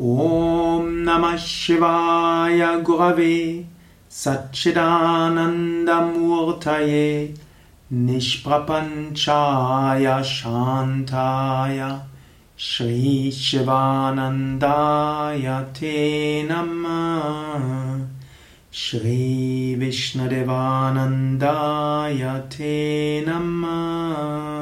ॐ नमः शिवाय गुरवे सच्चिदानन्दमूर्तये निष्प्रपञ्चाय शान्ताय श्रीशिवानन्दाय ते नमः। श्रीविष्णुदेवानन्दाय ते नमः।